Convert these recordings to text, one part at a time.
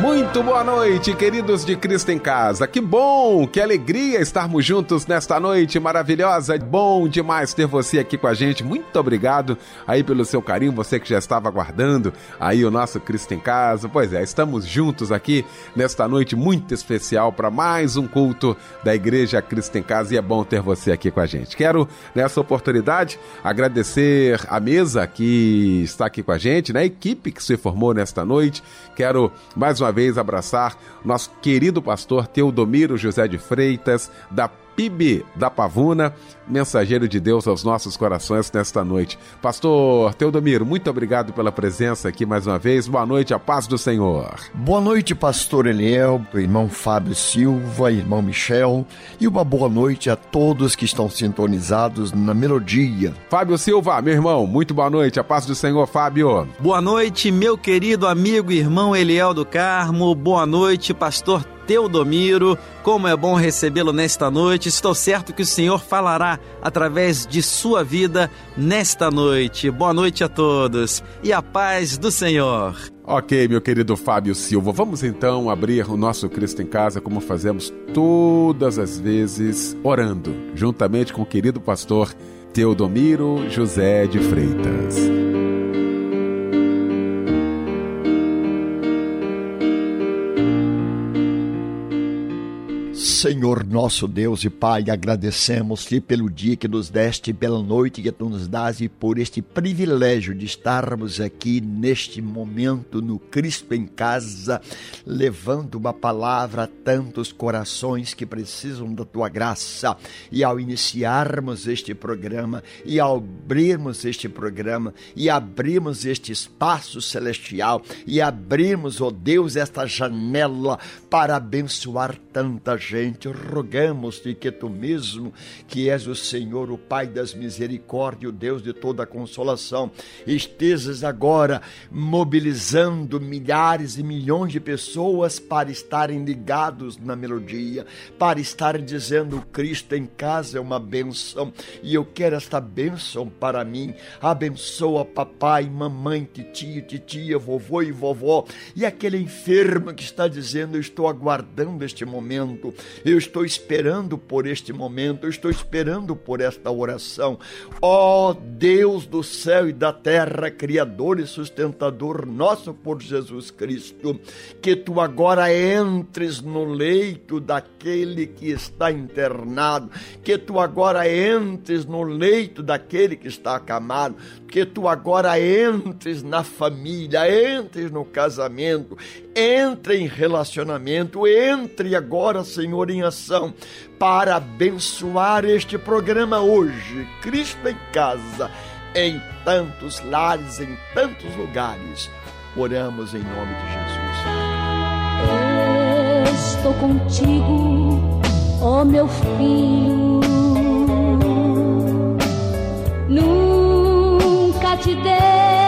Muito boa noite, queridos de Cristo em Casa. Que bom, que alegria estarmos juntos nesta noite maravilhosa. Bom demais ter você aqui com a gente. Muito obrigado aí pelo seu carinho, você que já estava aguardando aí o nosso Cristo em Casa. Pois é, estamos juntos aqui nesta noite muito especial para mais um culto da Igreja Cristo em Casa e é bom ter você aqui com a gente. Quero nessa oportunidade agradecer a mesa que está aqui com a gente, né? A equipe que se formou nesta noite. Quero mais uma uma vez abraçar nosso querido pastor Teodomiro José de Freitas, da PIB da Pavuna, mensageiro de Deus aos nossos corações nesta noite. Pastor Teodomiro, muito obrigado pela presença aqui mais uma vez. Boa noite, a paz do Senhor. Boa noite, pastor Eliel, irmão Fábio Silva, irmão Michel, e uma boa noite a todos que estão sintonizados na melodia. Fábio Silva, meu irmão, muito boa noite, a paz do Senhor, Fábio. Boa noite, meu querido amigo e irmão Eliel do Carmo. Boa noite, pastor Teodomiro. Como é bom recebê-lo nesta noite. Estou certo que o Senhor falará através de sua vida nesta noite. Boa noite a todos e a paz do Senhor. Ok, meu querido Fábio Silva, vamos então abrir o nosso Cristo em Casa como fazemos todas as vezes, orando, juntamente com o querido pastor Teodomiro José de Freitas. Senhor nosso Deus e Pai, agradecemos-te pelo dia que nos deste, pela noite que tu nos dás e por este privilégio de estarmos aqui neste momento no Cristo em casa, levando uma palavra a tantos corações que precisam da tua graça. E ao iniciarmos este programa e ao abrirmos este programa e abrirmos este espaço celestial e abrirmos, ó oh Deus, esta janela para abençoar tanta gente gente, rogamos-te que tu mesmo, que és o Senhor, o Pai das misericórdias, o Deus de toda consolação, estejas agora mobilizando milhares e milhões de pessoas para estarem ligados na melodia, para estarem dizendo Cristo em casa é uma benção e eu quero esta benção para mim. Abençoa papai, mamãe, tio, titia, vovô e vovó e aquele enfermo que está dizendo estou aguardando este momento. Eu estou esperando por este momento, eu estou esperando por esta oração. Ó oh, Deus do céu e da terra, Criador e sustentador nosso por Jesus Cristo, que tu agora entres no leito daquele que está internado, que tu agora entres no leito daquele que está acamado, que tu agora entres na família, entres no casamento, entre em relacionamento, entre agora, Senhor, em ação para abençoar este programa hoje, Cristo em casa, em tantos lares, em tantos lugares. Oramos em nome de Jesus. Estou contigo, ó meu filho. Nunca te deixo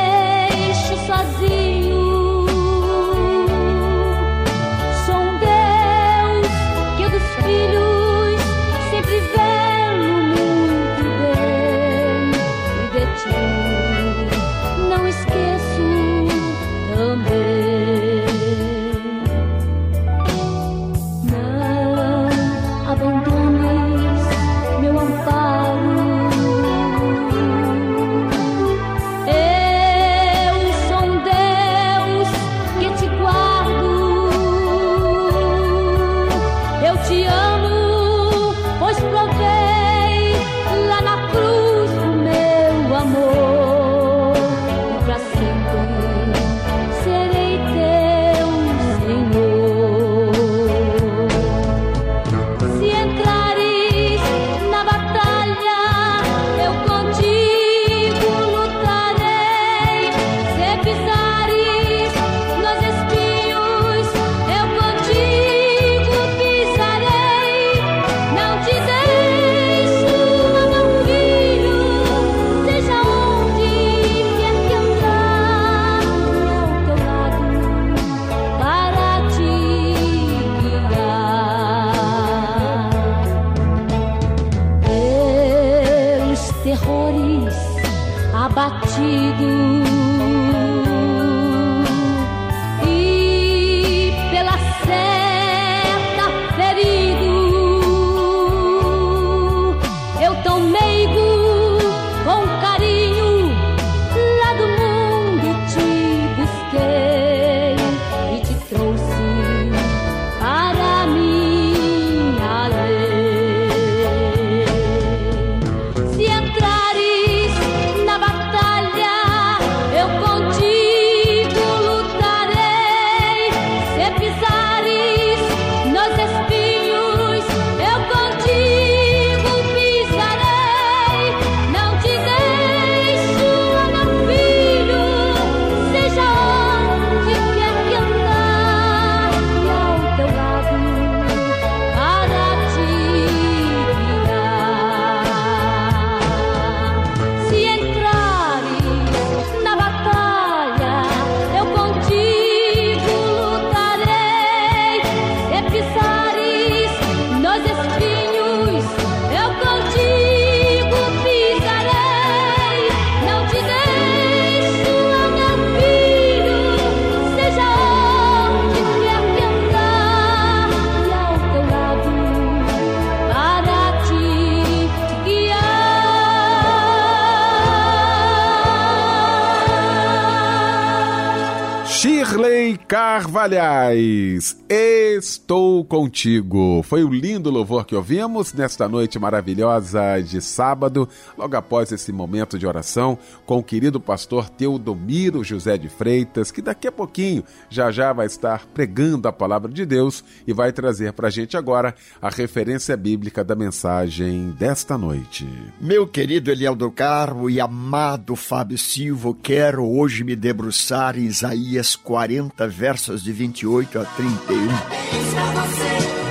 Carvalhais, estou contigo. Foi o lindo louvor que ouvimos nesta noite maravilhosa de sábado, logo após esse momento de oração com o querido pastor Teodomiro José de Freitas, que daqui a pouquinho já já vai estar pregando a palavra de Deus e vai trazer para a gente agora a referência bíblica da mensagem desta noite. Meu querido Eliel do Carmo e amado Fábio Silva, quero hoje me debruçar em Isaías 40, versos de 28 a 31. Parabéns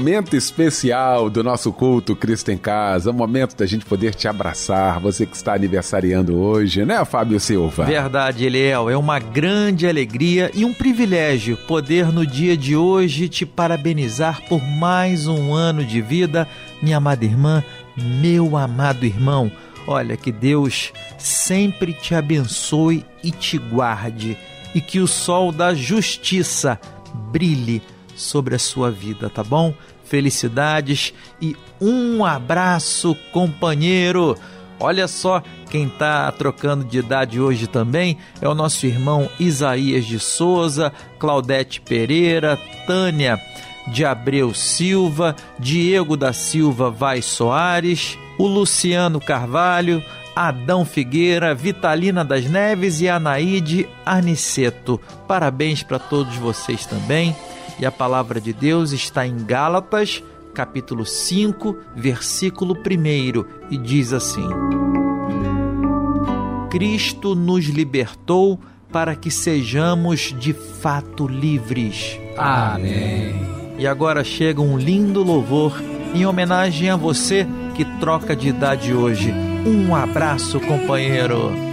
momento especial do nosso culto Cristo em Casa, momento da gente poder te abraçar, você que está aniversariando hoje, né, Fábio Silva? Verdade, Eliel, é uma grande alegria e um privilégio poder no dia de hoje te parabenizar por mais um ano de vida, minha amada irmã, meu amado irmão. Olha, que Deus sempre te abençoe e te guarde, e que o sol da justiça brilhe sobre a sua vida, tá bom? Felicidades e um abraço, companheiro. Olha só quem está trocando de idade hoje também é o nosso irmão Isaías de Souza, Claudete Pereira, Tânia de Abreu Silva, Diego da Silva Vai Soares, o Luciano Carvalho, Adão Figueira, Vitalina das Neves e Anaíde Aniceto. Parabéns para todos vocês também. E a palavra de Deus está em Gálatas, capítulo 5, versículo 1, e diz assim: Cristo nos libertou para que sejamos de fato livres. Amém. E agora chega um lindo louvor em homenagem a você que troca de idade hoje. Um abraço, companheiro.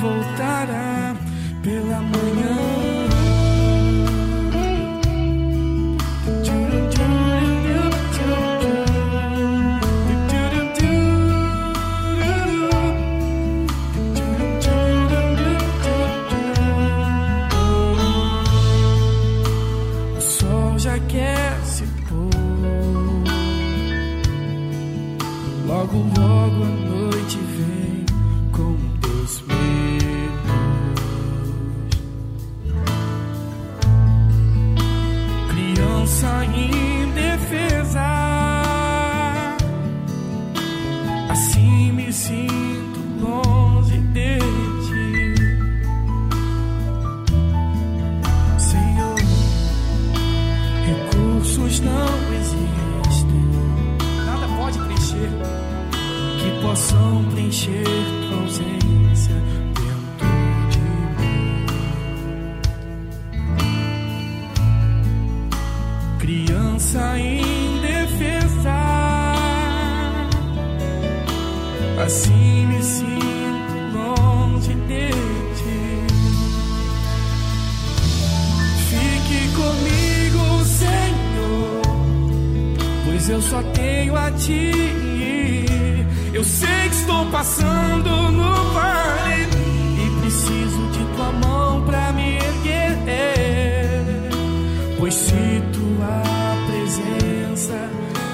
Voltará se tua presença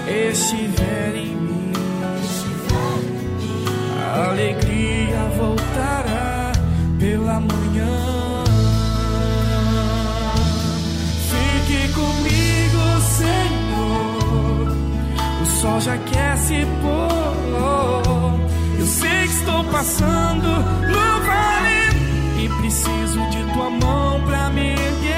estiver em mim, a alegria voltará pela manhã. Fique comigo, Senhor. O sol já quer se pôr. Eu sei que estou passando no vale e preciso de tua mão pra me guiar.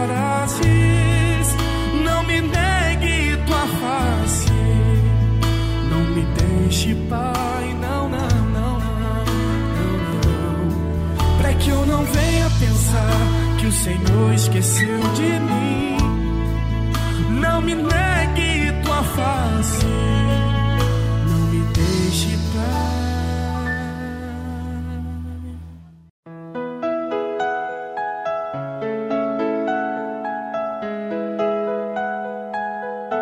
Senhor esqueceu de mim.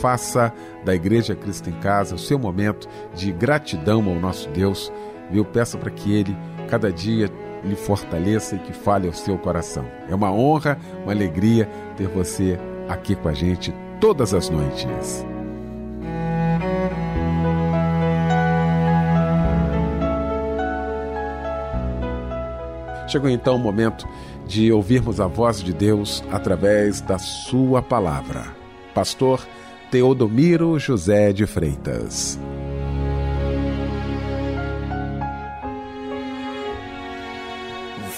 Faça da Igreja Cristo em Casa o seu momento de gratidão ao nosso Deus. Viu? Peça para que Ele, cada dia, lhe fortaleça e que fale ao seu coração. É uma honra, uma alegria ter você aqui com a gente todas as noites. Chegou então o momento de ouvirmos a voz de Deus através da Sua palavra pastor Teodomiro José de Freitas.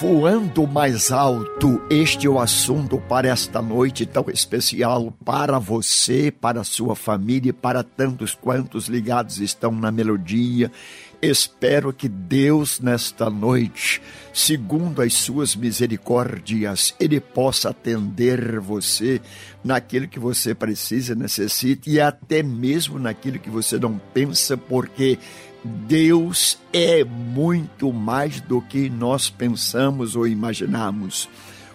Voando mais alto, este é o assunto para esta noite tão especial para você, para sua família e para tantos quantos ligados estão na melodia. Espero que Deus, nesta noite, segundo as suas misericórdias, Ele possa atender você naquilo que você precisa, necessita e até mesmo naquilo que você não pensa, porque Deus é muito mais do que nós pensamos ou imaginamos.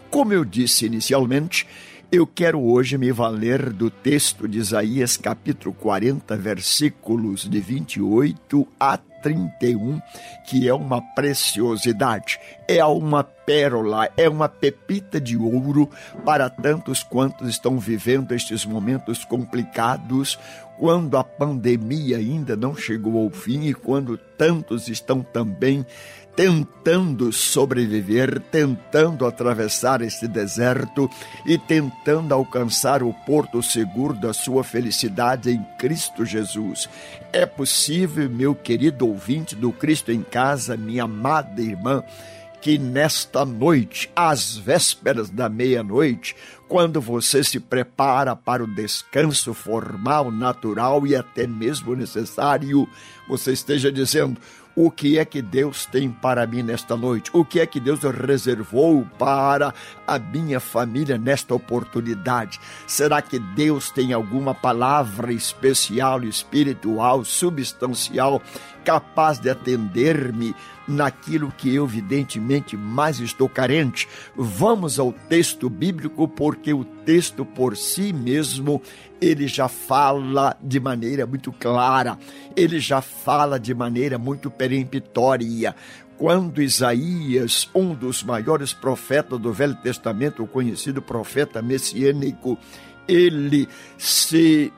Como eu disse inicialmente, eu quero hoje me valer do texto de Isaías, capítulo 40, versículos de 28 a 31, que é uma preciosidade, é uma pérola, é uma pepita de ouro para tantos quantos estão vivendo estes momentos complicados, quando a pandemia ainda não chegou ao fim e quando tantos estão também tentando sobreviver, tentando atravessar este deserto e tentando alcançar o porto seguro da sua felicidade em Cristo Jesus. É possível, meu querido ouvinte do Cristo em Casa, minha amada irmã, que nesta noite, às vésperas da meia-noite, quando você se prepara para o descanso formal, natural e até mesmo necessário, você esteja dizendo: o que é que Deus tem para mim nesta noite? O que é que Deus reservou para a minha família nesta oportunidade? Será que Deus tem alguma palavra especial, espiritual, substancial, capaz de atender-me naquilo que eu, evidentemente, mais estou carente. Vamos ao texto bíblico, porque o texto por si mesmo ele já fala de maneira muito clara, ele já fala de maneira muito peremptória. Quando Isaías, um dos maiores profetas do Velho Testamento, o conhecido profeta messiânico, ele se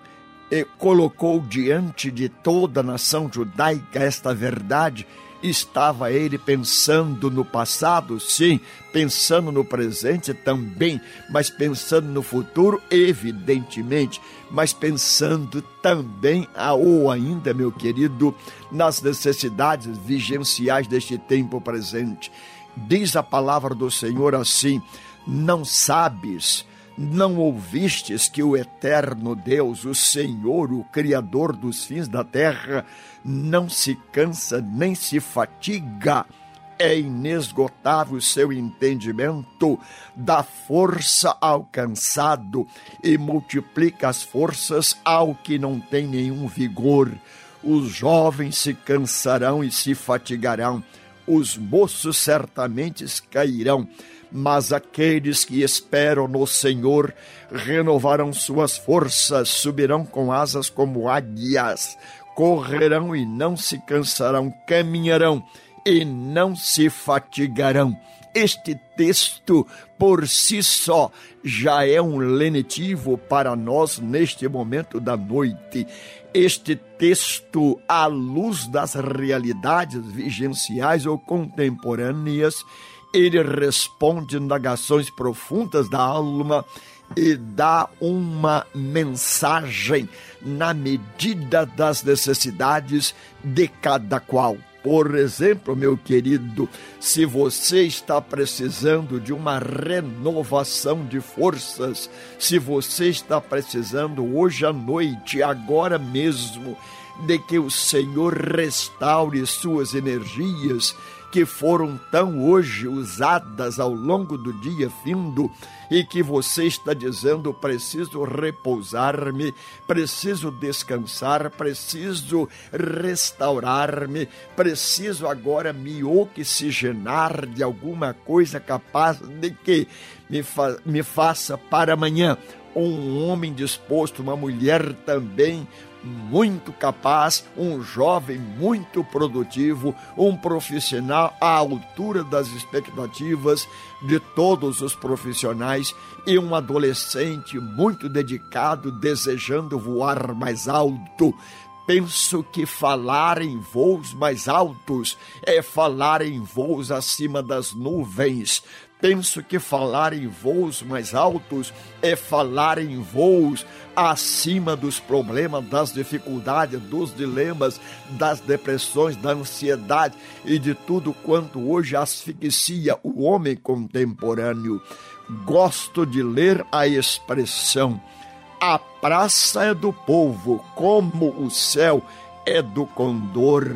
eh, colocou diante de toda a nação judaica esta verdade, Estava ele pensando no passado? Sim. Pensando no presente? Também. Mas pensando no futuro? Evidentemente. Mas pensando também, ou ainda, meu querido, nas necessidades vigenciais deste tempo presente. Diz a palavra do Senhor assim: Não sabes não ouvistes que o eterno Deus, o Senhor, o Criador dos fins da terra, não se cansa nem se fatiga? É inesgotável o seu entendimento, dá força ao cansado e multiplica as forças ao que não tem nenhum vigor. Os jovens se cansarão e se fatigarão, os moços certamente cairão mas aqueles que esperam no Senhor renovarão suas forças, subirão com asas como águias, correrão e não se cansarão, caminharão e não se fatigarão. Este texto por si só já é um lenitivo para nós neste momento da noite. Este texto, à luz das realidades vigenciais ou contemporâneas, ele responde indagações profundas da alma e dá uma mensagem na medida das necessidades de cada qual. Por exemplo, meu querido, se você está precisando de uma renovação de forças, se você está precisando hoje à noite, agora mesmo, de que o Senhor restaure suas energias, que foram tão hoje usadas ao longo do dia findo e que você está dizendo: preciso repousar-me, preciso descansar, preciso restaurar-me, preciso agora me oxigenar de alguma coisa capaz de que me, fa me faça para amanhã um homem disposto, uma mulher também muito capaz, um jovem muito produtivo, um profissional à altura das expectativas de todos os profissionais e um adolescente muito dedicado, desejando voar mais alto. Penso que falar em voos mais altos é falar em voos acima das nuvens penso que falar em voos mais altos é falar em voos acima dos problemas, das dificuldades, dos dilemas, das depressões, da ansiedade e de tudo quanto hoje asfixia o homem contemporâneo. Gosto de ler a expressão: a praça é do povo, como o céu é do condor.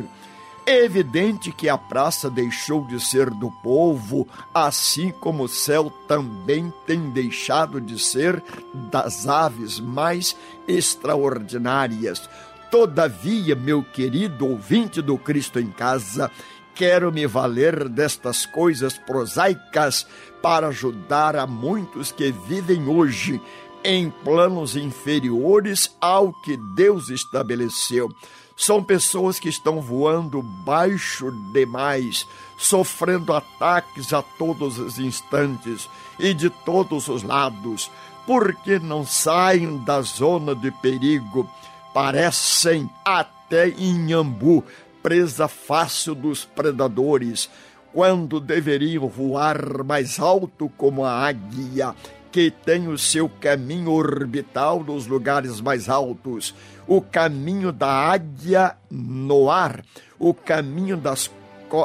É evidente que a praça deixou de ser do povo, assim como o céu também tem deixado de ser das aves mais extraordinárias. Todavia, meu querido ouvinte do Cristo em Casa, quero me valer destas coisas prosaicas para ajudar a muitos que vivem hoje em planos inferiores ao que Deus estabeleceu. São pessoas que estão voando baixo demais, sofrendo ataques a todos os instantes e de todos os lados, porque não saem da zona de perigo. Parecem até Inhambu, presa fácil dos predadores, quando deveriam voar mais alto como a águia que tem o seu caminho orbital nos lugares mais altos, o caminho da águia no ar, o caminho das,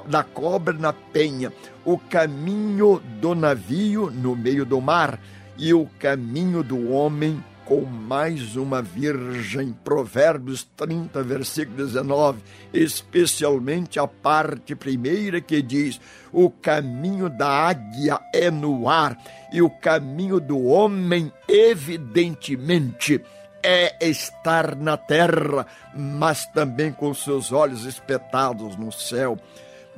da cobra na penha, o caminho do navio no meio do mar e o caminho do homem com mais uma virgem. Provérbios 30, versículo 19, especialmente a parte primeira que diz: O caminho da águia é no ar e o caminho do homem, evidentemente, é estar na terra, mas também com seus olhos espetados no céu.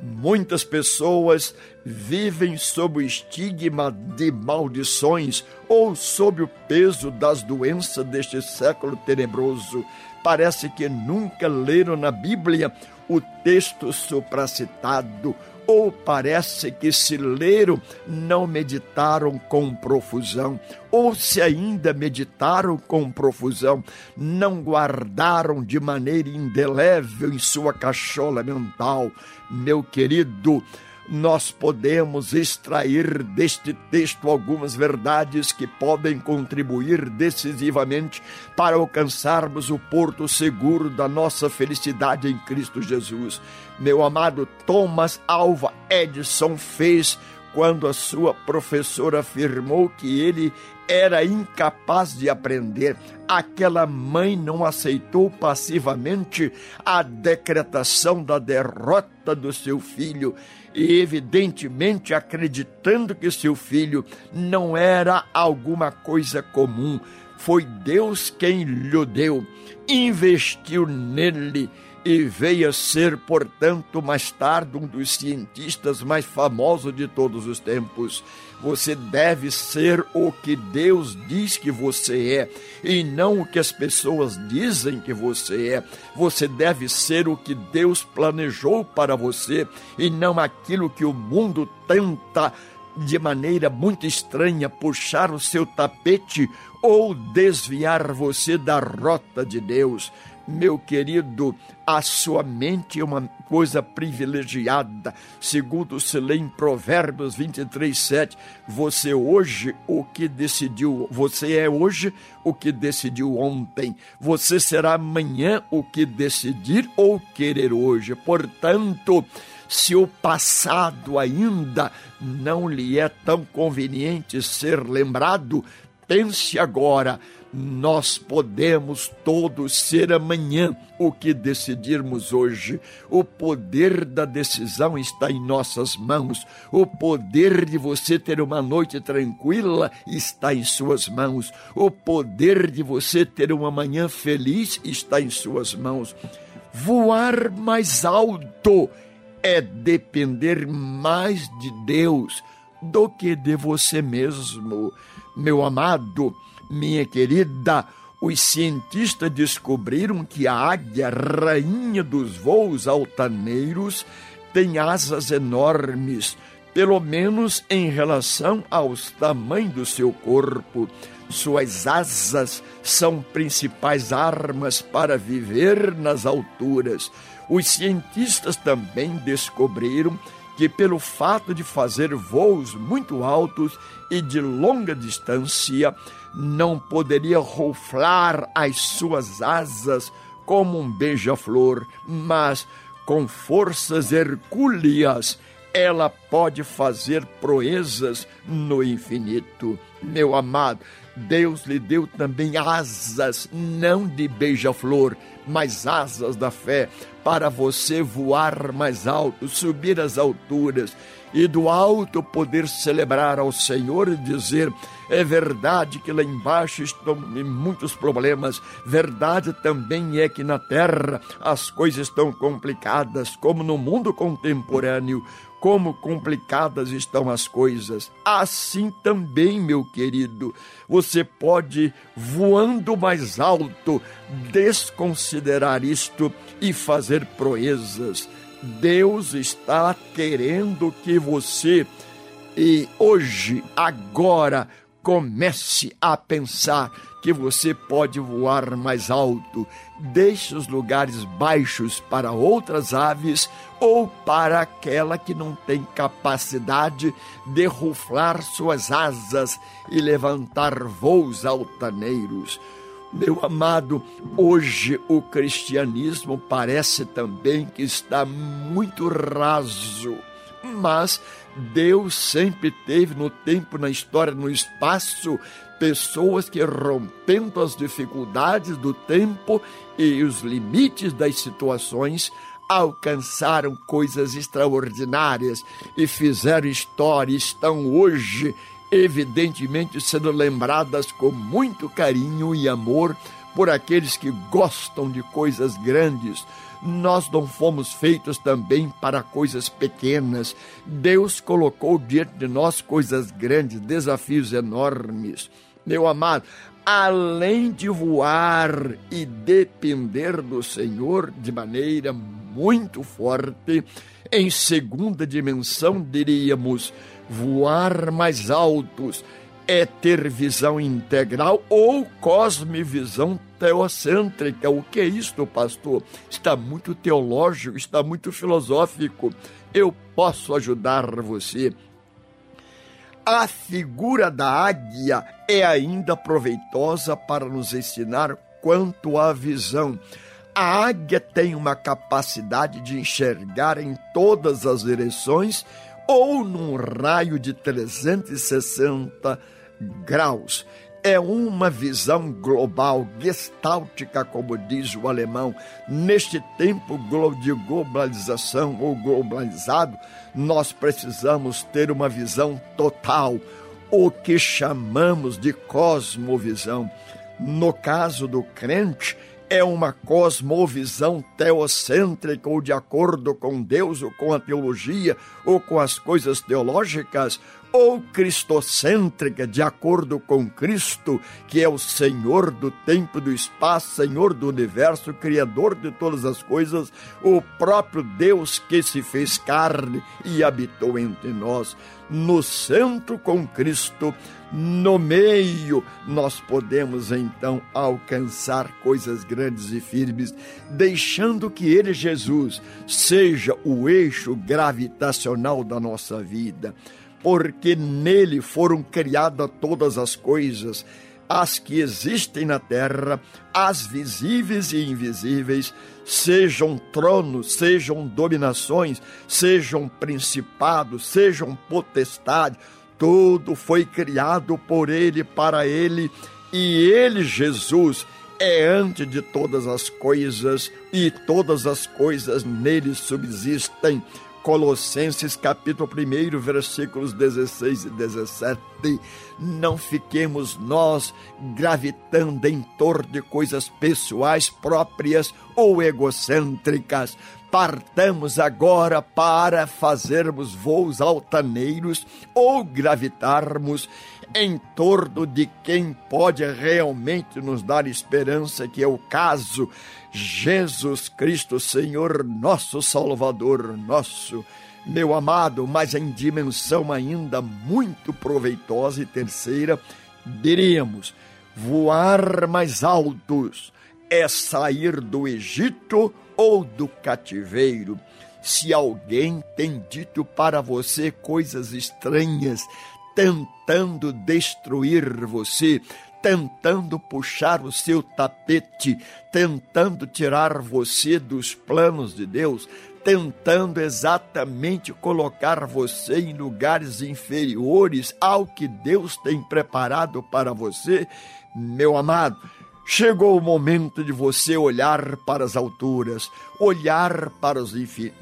Muitas pessoas vivem sob o estigma de maldições ou sob o peso das doenças deste século tenebroso. Parece que nunca leram na Bíblia o texto supracitado, ou parece que se leram, não meditaram com profusão, ou se ainda meditaram com profusão, não guardaram de maneira indelével em sua cachola mental. Meu querido, nós podemos extrair deste texto algumas verdades que podem contribuir decisivamente para alcançarmos o porto seguro da nossa felicidade em Cristo Jesus. Meu amado Thomas Alva Edison fez quando a sua professora afirmou que ele era incapaz de aprender. Aquela mãe não aceitou passivamente a decretação da derrota do seu filho e, evidentemente, acreditando que seu filho não era alguma coisa comum. Foi Deus quem lhe deu, investiu nele e veio a ser, portanto, mais tarde um dos cientistas mais famosos de todos os tempos. Você deve ser o que Deus diz que você é e não o que as pessoas dizem que você é. Você deve ser o que Deus planejou para você e não aquilo que o mundo tenta de maneira muito estranha puxar o seu tapete ou desviar você da rota de Deus. Meu querido, a sua mente é uma coisa privilegiada. Segundo se lê em Provérbios 23, 7, você hoje o que decidiu, você é hoje o que decidiu ontem. Você será amanhã o que decidir ou querer hoje. Portanto, se o passado ainda não lhe é tão conveniente ser lembrado, pense agora nós podemos todos ser amanhã o que decidirmos hoje. O poder da decisão está em nossas mãos. O poder de você ter uma noite tranquila está em suas mãos. O poder de você ter uma manhã feliz está em suas mãos. Voar mais alto é depender mais de Deus do que de você mesmo. Meu amado, minha querida, os cientistas descobriram que a águia, rainha dos voos altaneiros, tem asas enormes, pelo menos em relação aos tamanhos do seu corpo. Suas asas são principais armas para viver nas alturas. Os cientistas também descobriram que, pelo fato de fazer voos muito altos e de longa distância, não poderia ruflar as suas asas como um beija-flor, mas com forças hercúleas ela pode fazer proezas no infinito. Meu amado, Deus lhe deu também asas, não de beija-flor, mas asas da fé, para você voar mais alto, subir às alturas e do alto poder celebrar ao Senhor e dizer: é verdade que lá embaixo estão muitos problemas, verdade também é que na terra as coisas estão complicadas, como no mundo contemporâneo como complicadas estão as coisas. Assim também, meu querido, você pode, voando mais alto, desconsiderar isto e fazer proezas. Deus está querendo que você, e hoje, agora, comece a pensar que você pode voar mais alto. Deixe os lugares baixos para outras aves ou para aquela que não tem capacidade de ruflar suas asas e levantar voos altaneiros. Meu amado, hoje o cristianismo parece também que está muito raso, mas Deus sempre teve no tempo, na história, no espaço, pessoas que, rompendo as dificuldades do tempo e os limites das situações, alcançaram coisas extraordinárias e fizeram história, estão hoje, evidentemente, sendo lembradas com muito carinho e amor por aqueles que gostam de coisas grandes. Nós não fomos feitos também para coisas pequenas. Deus colocou diante de nós coisas grandes, desafios enormes. Meu amado, além de voar e depender do Senhor de maneira muito forte, em segunda dimensão diríamos voar mais altos é ter visão integral ou cosmovisão teocêntrica. O que é isto, pastor? Está muito teológico, está muito filosófico. Eu posso ajudar você. A figura da águia é ainda proveitosa para nos ensinar quanto à visão. A águia tem uma capacidade de enxergar em todas as direções ou num raio de 360 graus. É uma visão global, gestáltica, como diz o alemão. Neste tempo de globalização ou globalizado, nós precisamos ter uma visão total, o que chamamos de cosmovisão. No caso do crente, é uma cosmovisão teocêntrica ou de acordo com Deus ou com a teologia ou com as coisas teológicas, ou cristocêntrica, de acordo com Cristo, que é o Senhor do tempo e do espaço, Senhor do universo, Criador de todas as coisas, o próprio Deus que se fez carne e habitou entre nós. No centro com Cristo, no meio, nós podemos então alcançar coisas grandes e firmes, deixando que Ele, Jesus, seja o eixo gravitacional da nossa vida. Porque nele foram criadas todas as coisas, as que existem na terra, as visíveis e invisíveis, sejam tronos, sejam dominações, sejam principados, sejam potestades, tudo foi criado por ele, para ele, e ele, Jesus, é antes de todas as coisas, e todas as coisas nele subsistem. Colossenses capítulo 1, versículos 16 e 17. Não fiquemos nós gravitando em torno de coisas pessoais próprias ou egocêntricas. Partamos agora para fazermos voos altaneiros ou gravitarmos em torno de quem pode realmente nos dar esperança, que é o caso Jesus Cristo, Senhor, nosso Salvador, nosso, meu amado, mas em dimensão ainda muito proveitosa e terceira, diríamos, voar mais altos é sair do Egito ou do cativeiro. Se alguém tem dito para você coisas estranhas, tentando destruir você, tentando puxar o seu tapete, tentando tirar você dos planos de Deus, tentando exatamente colocar você em lugares inferiores ao que Deus tem preparado para você, meu amado. Chegou o momento de você olhar para as alturas, olhar para,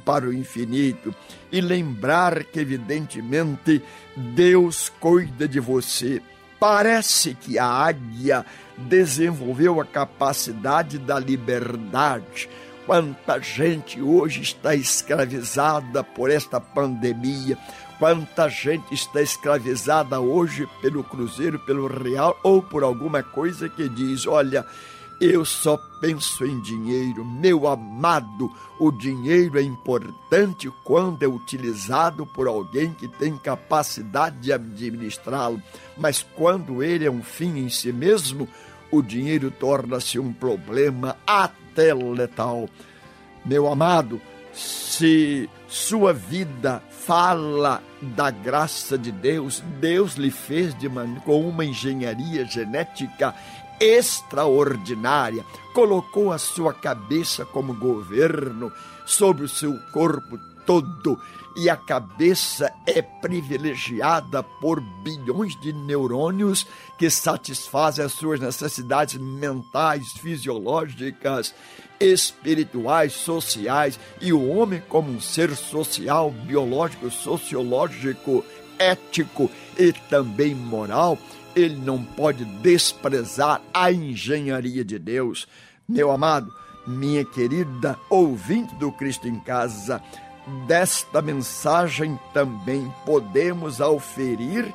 para o infinito e lembrar que, evidentemente, Deus cuida de você. Parece que a águia desenvolveu a capacidade da liberdade. Quanta gente hoje está escravizada por esta pandemia, quanta gente está escravizada hoje pelo Cruzeiro, pelo Real ou por alguma coisa que diz: olha, eu só penso em dinheiro. Meu amado, o dinheiro é importante quando é utilizado por alguém que tem capacidade de administrá-lo, mas quando ele é um fim em si mesmo, o dinheiro torna-se um problema até letal. Meu amado, se sua vida fala da graça de Deus, Deus lhe fez de com uma engenharia genética extraordinária, colocou a sua cabeça como governo sobre o seu corpo todo e a cabeça é privilegiada por bilhões de neurônios que satisfazem as suas necessidades mentais, fisiológicas, espirituais, sociais e o homem como um ser social, biológico, sociológico, ético e também moral ele não pode desprezar a engenharia de Deus. Meu amado, minha querida ouvinte do Cristo em Casa, desta mensagem também podemos auferir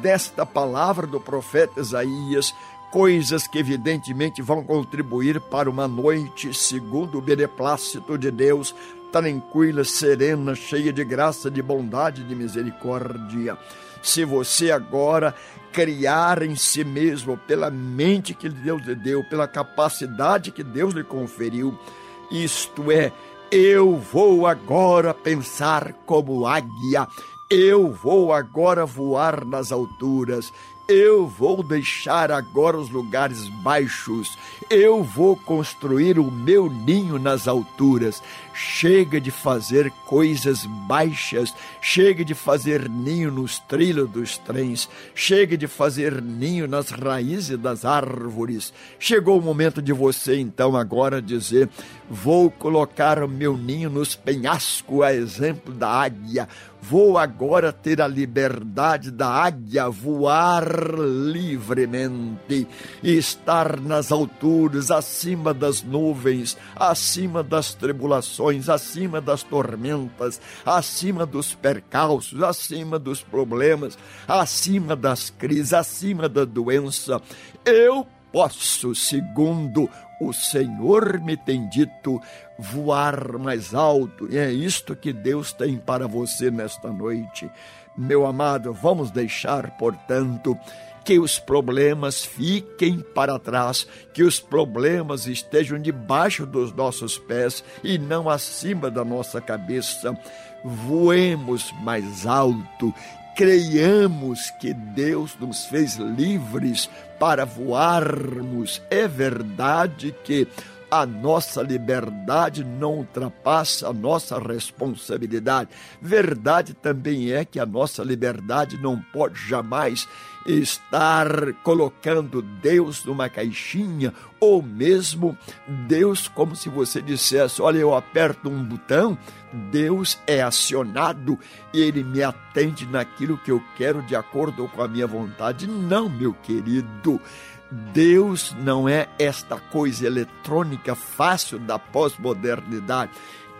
desta palavra do profeta Isaías coisas que evidentemente vão contribuir para uma noite segundo o beneplácito de Deus, tranquila, serena, cheia de graça, de bondade de misericórdia. Se você agora criar em si mesmo, pela mente que Deus lhe deu, pela capacidade que Deus lhe conferiu, isto é, eu vou agora pensar como águia, eu vou agora voar nas alturas, eu vou deixar agora os lugares baixos, eu vou construir o meu ninho nas alturas. Chega de fazer coisas baixas, chega de fazer ninho nos trilhos dos trens, chega de fazer ninho nas raízes das árvores. Chegou o momento de você então agora dizer: Vou colocar meu ninho nos penhascos, a exemplo da águia. Vou agora ter a liberdade da águia voar livremente, estar nas alturas, acima das nuvens, acima das tribulações, acima das tormentas, acima dos percalços, acima dos problemas, acima das crises, acima da doença. Eu posso, segundo o Senhor me tem dito, voar mais alto. E é isto que Deus tem para você nesta noite. Meu amado, vamos deixar, portanto, que os problemas fiquem para trás, que os problemas estejam debaixo dos nossos pés e não acima da nossa cabeça. Voemos mais alto, creiamos que Deus nos fez livres para voarmos. É verdade que a nossa liberdade não ultrapassa a nossa responsabilidade. Verdade também é que a nossa liberdade não pode jamais estar colocando Deus numa caixinha ou mesmo Deus como se você dissesse, olha, eu aperto um botão, Deus é acionado e ele me atende naquilo que eu quero de acordo com a minha vontade. Não, meu querido. Deus não é esta coisa eletrônica fácil da pós-modernidade.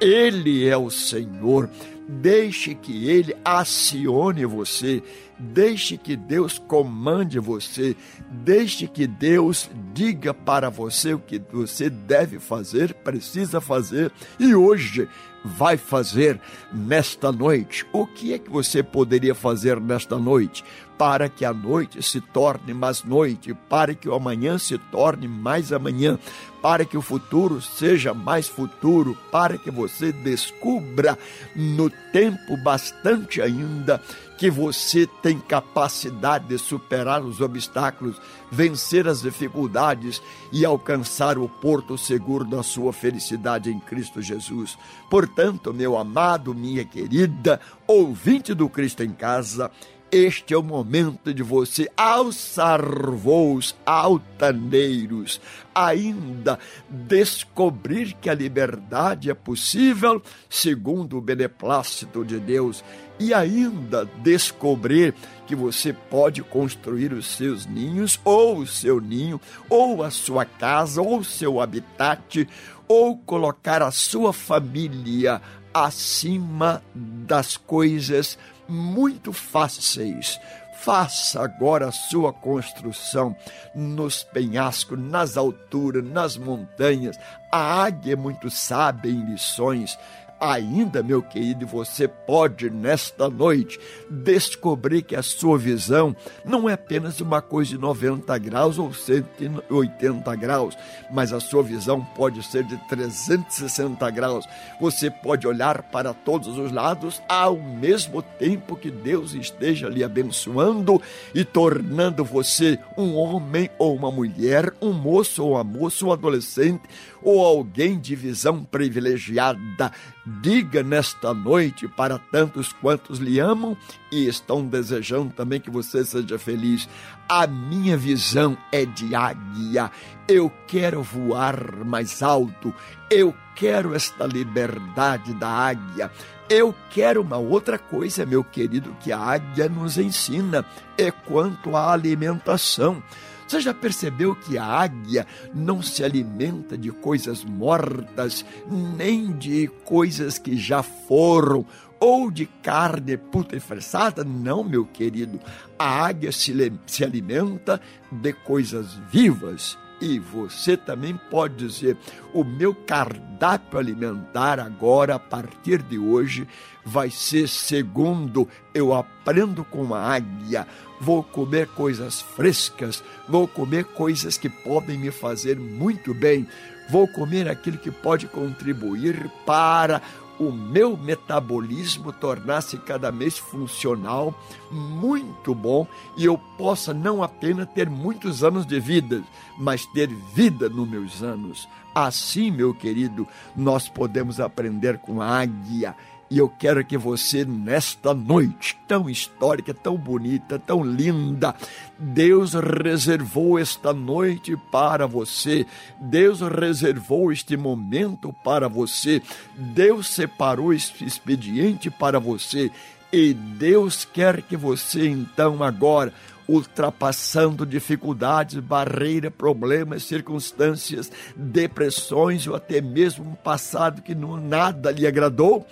Ele é o Senhor. Deixe que ele acione você, Deixe que Deus comande você, deixe que Deus diga para você o que você deve fazer, precisa fazer e hoje vai fazer nesta noite. O que é que você poderia fazer nesta noite? Para que a noite se torne mais noite, para que o amanhã se torne mais amanhã, para que o futuro seja mais futuro, para que você descubra no tempo bastante ainda que você tem capacidade de superar os obstáculos, vencer as dificuldades e alcançar o porto seguro da sua felicidade em Cristo Jesus. Portanto, meu amado, minha querida, ouvinte do Cristo em Casa, este é o momento de você alçar voos altaneiros, ainda descobrir que a liberdade é possível segundo o beneplácito de Deus e ainda descobrir que você pode construir os seus ninhos, ou o seu ninho, ou a sua casa, ou o seu habitat, ou colocar a sua família acima das coisas muito fáceis. Faça agora a sua construção nos penhascos, nas alturas, nas montanhas. A águia é muito sábia em lições. Ainda, meu querido, você pode nesta noite descobrir que a sua visão não é apenas uma coisa de 90 graus ou 180 graus, mas a sua visão pode ser de 360 graus. Você pode olhar para todos os lados ao mesmo tempo que Deus esteja lhe abençoando e tornando você um homem ou uma mulher, um moço ou uma moça, um adolescente ou alguém de visão privilegiada Diga nesta noite para tantos quantos lhe amam e estão desejando também que você seja feliz. A minha visão é de águia. Eu quero voar mais alto. Eu quero esta liberdade da águia. Eu quero uma outra coisa, meu querido, que a águia nos ensina, é quanto à alimentação. Você já percebeu que a águia não se alimenta de coisas mortas, nem de coisas que já foram, ou de carne putrefaçada? Não, meu querido. A águia se, se alimenta de coisas vivas. E você também pode dizer: o meu cardápio alimentar agora, a partir de hoje, vai ser segundo eu aprendo com a águia vou comer coisas frescas, vou comer coisas que podem me fazer muito bem, vou comer aquilo que pode contribuir para o meu metabolismo tornar-se cada mês funcional, muito bom, e eu possa não apenas ter muitos anos de vida, mas ter vida nos meus anos. Assim, meu querido, nós podemos aprender com a águia e eu quero que você, nesta noite tão histórica, tão bonita, tão linda, Deus reservou esta noite para você, Deus reservou este momento para você, Deus separou este expediente para você, e Deus quer que você, então, agora, ultrapassando dificuldades, barreiras, problemas, circunstâncias, depressões ou até mesmo um passado que não, nada lhe agradou,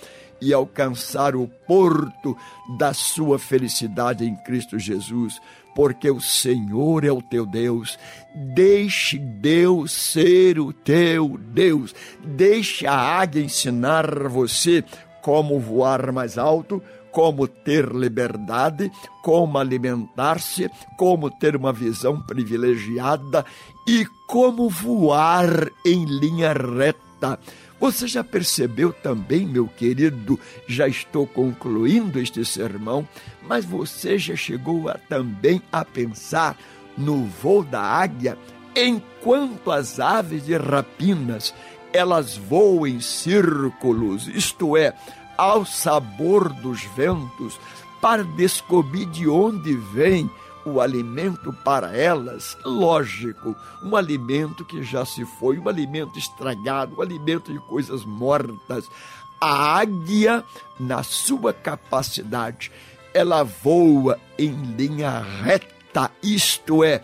e alcançar o porto da sua felicidade em Cristo Jesus, porque o Senhor é o teu Deus. Deixe Deus ser o teu Deus. Deixe a águia ensinar você como voar mais alto, como ter liberdade, como alimentar-se, como ter uma visão privilegiada e como voar em linha reta você já percebeu também, meu querido, já estou concluindo este sermão, mas você já chegou a, também a pensar no voo da águia, enquanto as aves de rapinas elas voam em círculos, isto é, ao sabor dos ventos, para descobrir de onde vem o alimento para elas, lógico, um alimento que já se foi, um alimento estragado, um alimento de coisas mortas. A águia, na sua capacidade, ela voa em linha reta, isto é,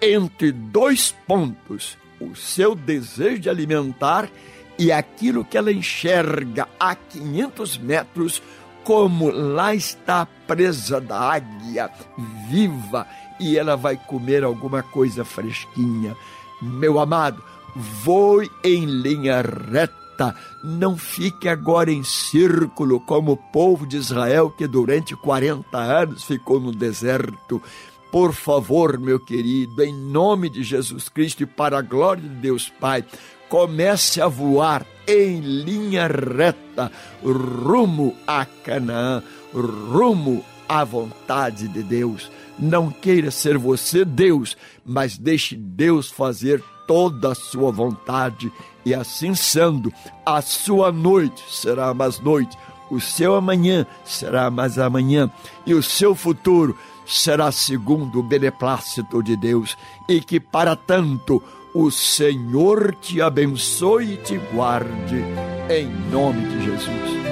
entre dois pontos, o seu desejo de alimentar e aquilo que ela enxerga a 500 metros como lá está presa da águia viva e ela vai comer alguma coisa fresquinha. Meu amado, voe em linha reta. Não fique agora em círculo como o povo de Israel que durante 40 anos ficou no deserto. Por favor, meu querido, em nome de Jesus Cristo e para a glória de Deus Pai, comece a voar em linha reta rumo a Canaã, rumo à vontade de Deus. Não queira ser você Deus, mas deixe Deus fazer toda a sua vontade, e assim sendo, a sua noite será mais noite, o seu amanhã será mais amanhã, e o seu futuro será segundo o beneplácito de Deus, e que para tanto o Senhor te abençoe e te guarde, em nome de Jesus.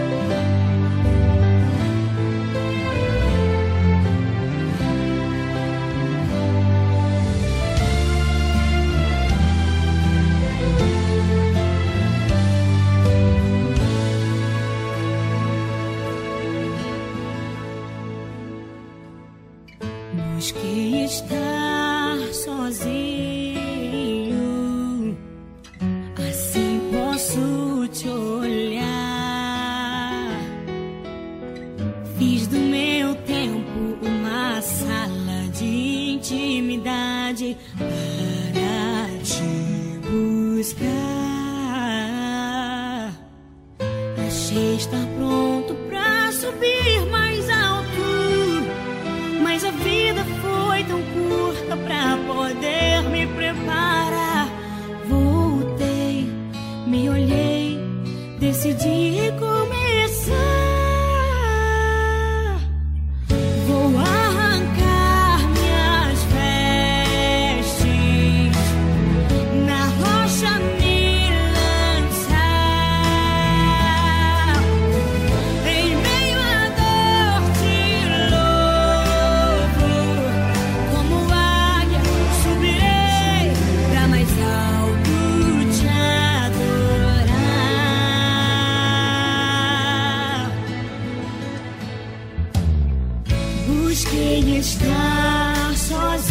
temos que estar sozinho.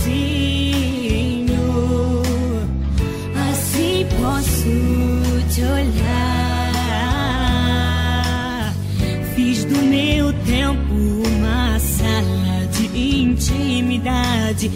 Assim posso te olhar. Fiz do meu tempo uma sala de intimidade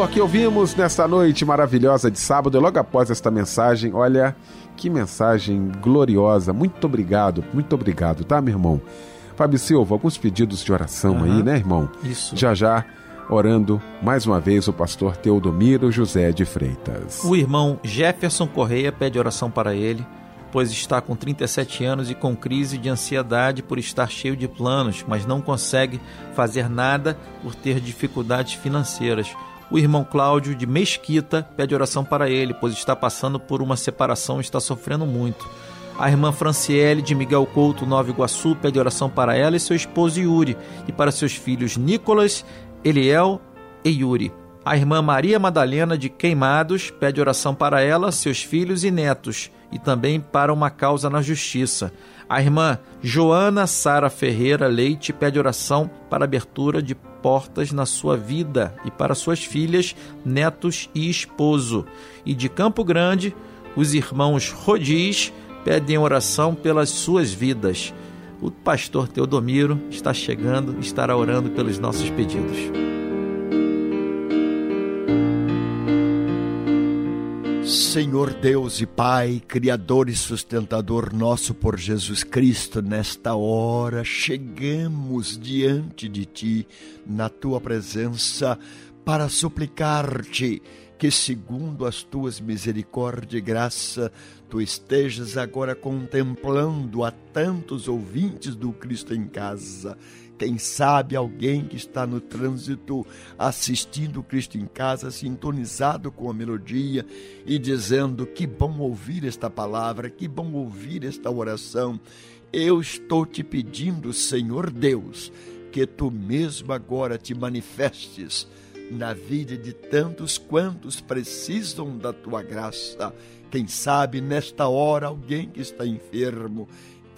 louvor que ouvimos nesta noite maravilhosa de sábado, e logo após esta mensagem, olha que mensagem gloriosa. Muito obrigado, muito obrigado, tá, meu irmão? Fábio Silva, alguns pedidos de oração uhum. aí, né, irmão? Isso. Já já orando mais uma vez o pastor Teodomiro José de Freitas. O irmão Jefferson Correia pede oração para ele, pois está com 37 anos e com crise de ansiedade por estar cheio de planos, mas não consegue fazer nada por ter dificuldades financeiras. O irmão Cláudio de Mesquita pede oração para ele, pois está passando por uma separação e está sofrendo muito. A irmã Franciele de Miguel Couto, Nova Iguaçu, pede oração para ela e seu esposo Yuri, e para seus filhos Nicolas, Eliel e Yuri. A irmã Maria Madalena de Queimados pede oração para ela, seus filhos e netos, e também para uma causa na justiça. A irmã Joana Sara Ferreira Leite pede oração para abertura de portas na sua vida e para suas filhas, netos e esposo. E de Campo Grande, os irmãos Rodiz pedem oração pelas suas vidas. O pastor Teodomiro está chegando, estará orando pelos nossos pedidos. Senhor Deus e Pai, Criador e sustentador nosso por Jesus Cristo, nesta hora chegamos diante de Ti, na Tua presença, para suplicar-te que, segundo as Tuas misericórdia e graça, Tu estejas agora contemplando a tantos ouvintes do Cristo em casa quem sabe alguém que está no trânsito assistindo Cristo em casa, sintonizado com a melodia e dizendo: Que bom ouvir esta palavra, que bom ouvir esta oração. Eu estou te pedindo, Senhor Deus, que tu mesmo agora te manifestes na vida de tantos quantos precisam da tua graça. Quem sabe nesta hora alguém que está enfermo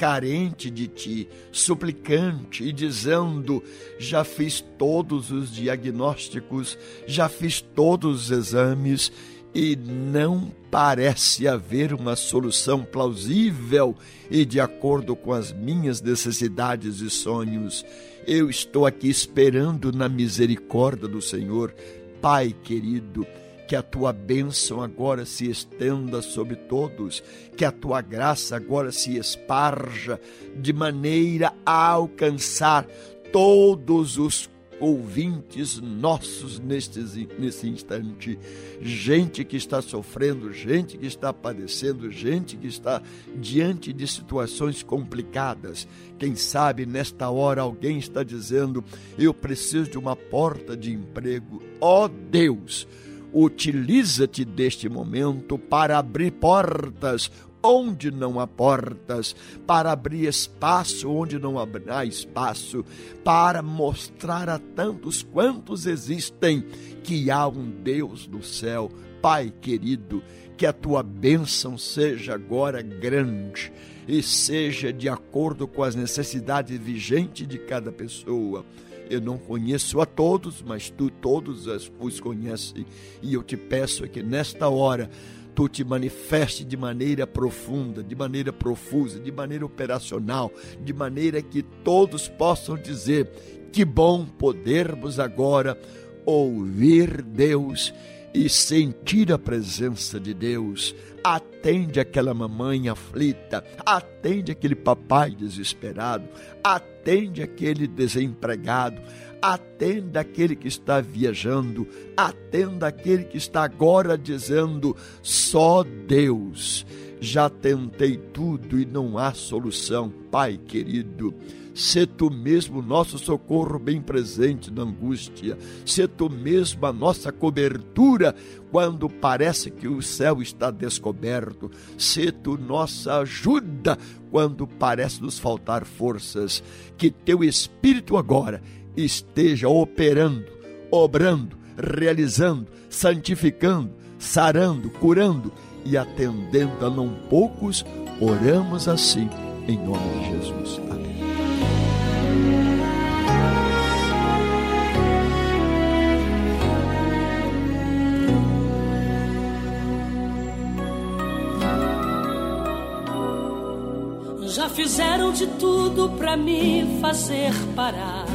carente de ti, suplicante e dizendo: Já fiz todos os diagnósticos, já fiz todos os exames e não parece haver uma solução plausível e de acordo com as minhas necessidades e sonhos. Eu estou aqui esperando na misericórdia do Senhor. Pai querido, que a tua bênção agora se estenda sobre todos, que a tua graça agora se esparja de maneira a alcançar todos os ouvintes nossos neste, nesse instante. Gente que está sofrendo, gente que está padecendo, gente que está diante de situações complicadas. Quem sabe nesta hora alguém está dizendo: Eu preciso de uma porta de emprego. Ó oh Deus! Utiliza-te deste momento para abrir portas onde não há portas, para abrir espaço onde não há espaço, para mostrar a tantos quantos existem que há um Deus no céu. Pai querido, que a tua bênção seja agora grande e seja de acordo com as necessidades vigentes de cada pessoa eu não conheço a todos, mas tu todos os conheces. E eu te peço que nesta hora tu te manifeste de maneira profunda, de maneira profusa, de maneira operacional, de maneira que todos possam dizer: que bom podermos agora ouvir Deus e sentir a presença de Deus Atende aquela mamãe aflita, atende aquele papai desesperado, atende aquele desempregado, atenda aquele que está viajando, atenda aquele que está agora dizendo: só Deus. Já tentei tudo e não há solução, Pai querido. Se tu mesmo nosso socorro bem presente na angústia, se tu mesmo a nossa cobertura quando parece que o céu está descoberto, se tu nossa ajuda quando parece nos faltar forças, que teu espírito agora esteja operando, obrando, realizando, santificando, sarando, curando e atendendo a não poucos, oramos assim em nome de Jesus. Fizeram de tudo pra me fazer parar.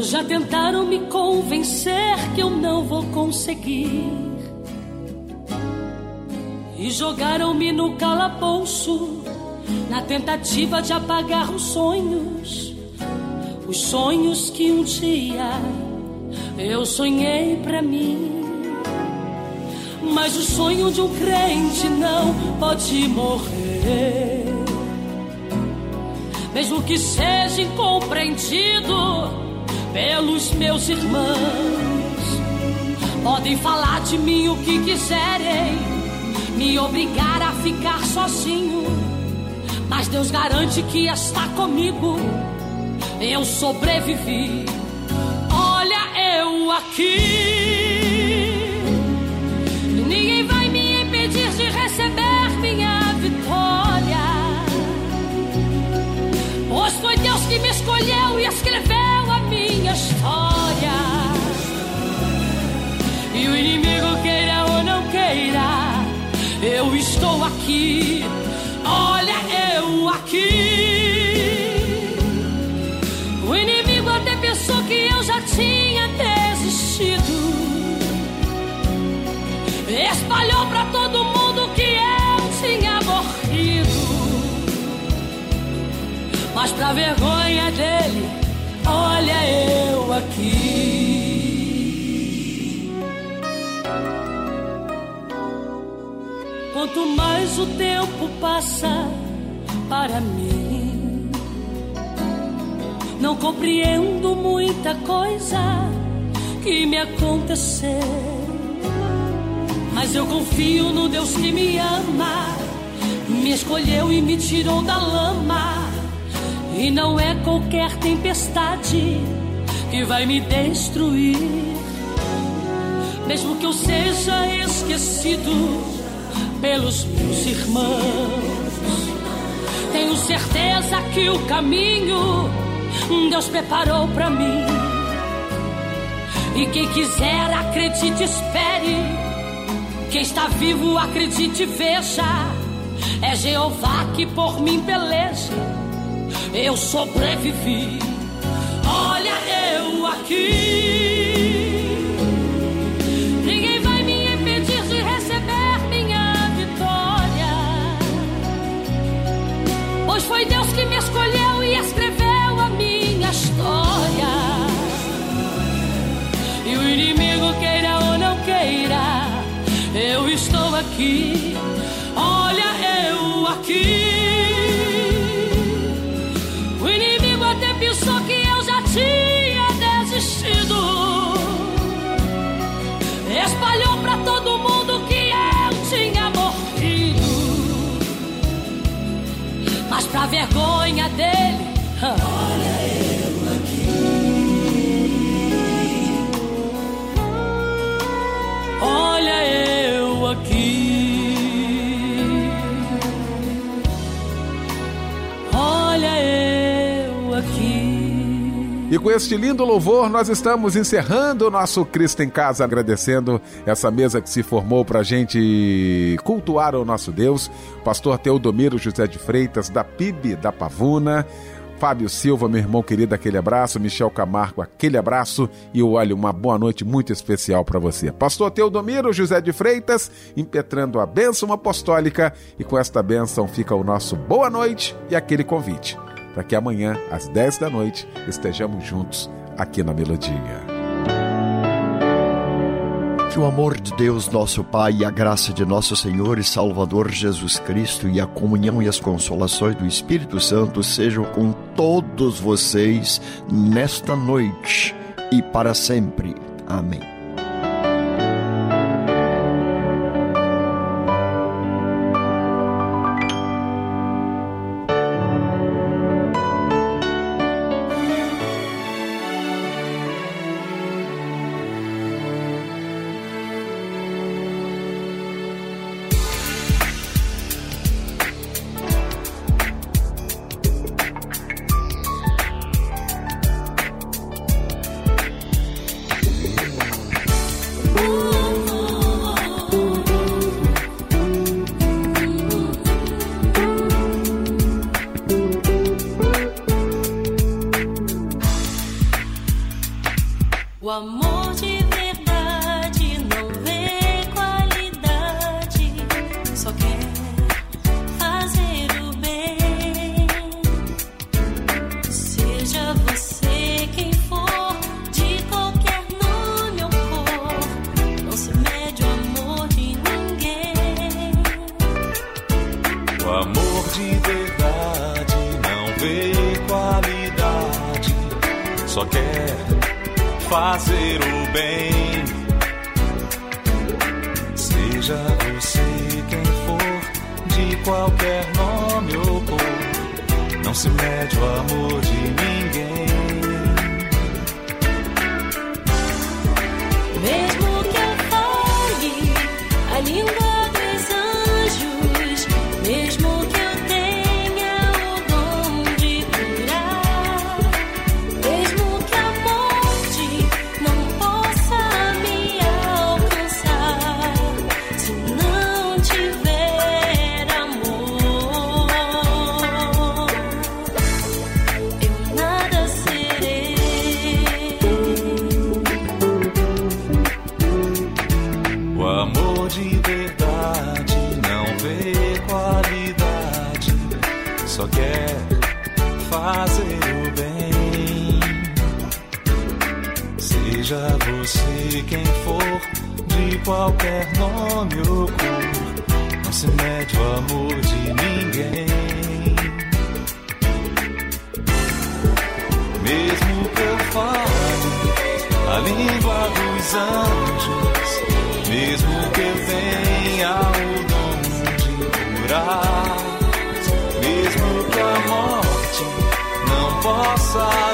Já tentaram me convencer que eu não vou conseguir. E jogaram-me no calabouço, na tentativa de apagar os sonhos. Os sonhos que um dia eu sonhei pra mim. Mas o sonho de um crente não pode morrer. Mesmo que seja incompreendido pelos meus irmãos. Podem falar de mim o que quiserem, me obrigar a ficar sozinho. Mas Deus garante que está comigo. Eu sobrevivi. Olha, eu aqui. Escolheu e escreveu a minha história. E o inimigo queira ou não queira, eu estou aqui. Pra vergonha dele, olha eu aqui. Quanto mais o tempo passa para mim, não compreendo muita coisa que me aconteceu. Mas eu confio no Deus que me ama, me escolheu e me tirou da lama. E não é qualquer tempestade que vai me destruir. Mesmo que eu seja esquecido pelos meus irmãos, tenho certeza que o caminho Deus preparou para mim. E quem quiser, acredite, espere. Quem está vivo, acredite, veja. É Jeová que por mim peleja. Eu sobrevivi. Olha, eu aqui. Ninguém vai me impedir de receber minha vitória. Pois foi Deus que me escolheu e escreveu a minha história. E o inimigo queira ou não queira, eu estou aqui. Com este lindo louvor, nós estamos encerrando o nosso Cristo em Casa, agradecendo essa mesa que se formou para a gente cultuar o nosso Deus. Pastor Teodomiro José de Freitas, da PIB da Pavuna. Fábio Silva, meu irmão querido, aquele abraço. Michel Camargo, aquele abraço. E olha, uma boa noite muito especial para você. Pastor Teodomiro José de Freitas, impetrando a bênção apostólica. E com esta bênção fica o nosso boa noite e aquele convite para que amanhã, às 10 da noite, estejamos juntos aqui na Melodia. Que o amor de Deus, nosso Pai, e a graça de nosso Senhor e Salvador Jesus Cristo e a comunhão e as consolações do Espírito Santo sejam com todos vocês nesta noite e para sempre. Amém. antes, mesmo que venha o dom de curar, mesmo que a morte não possa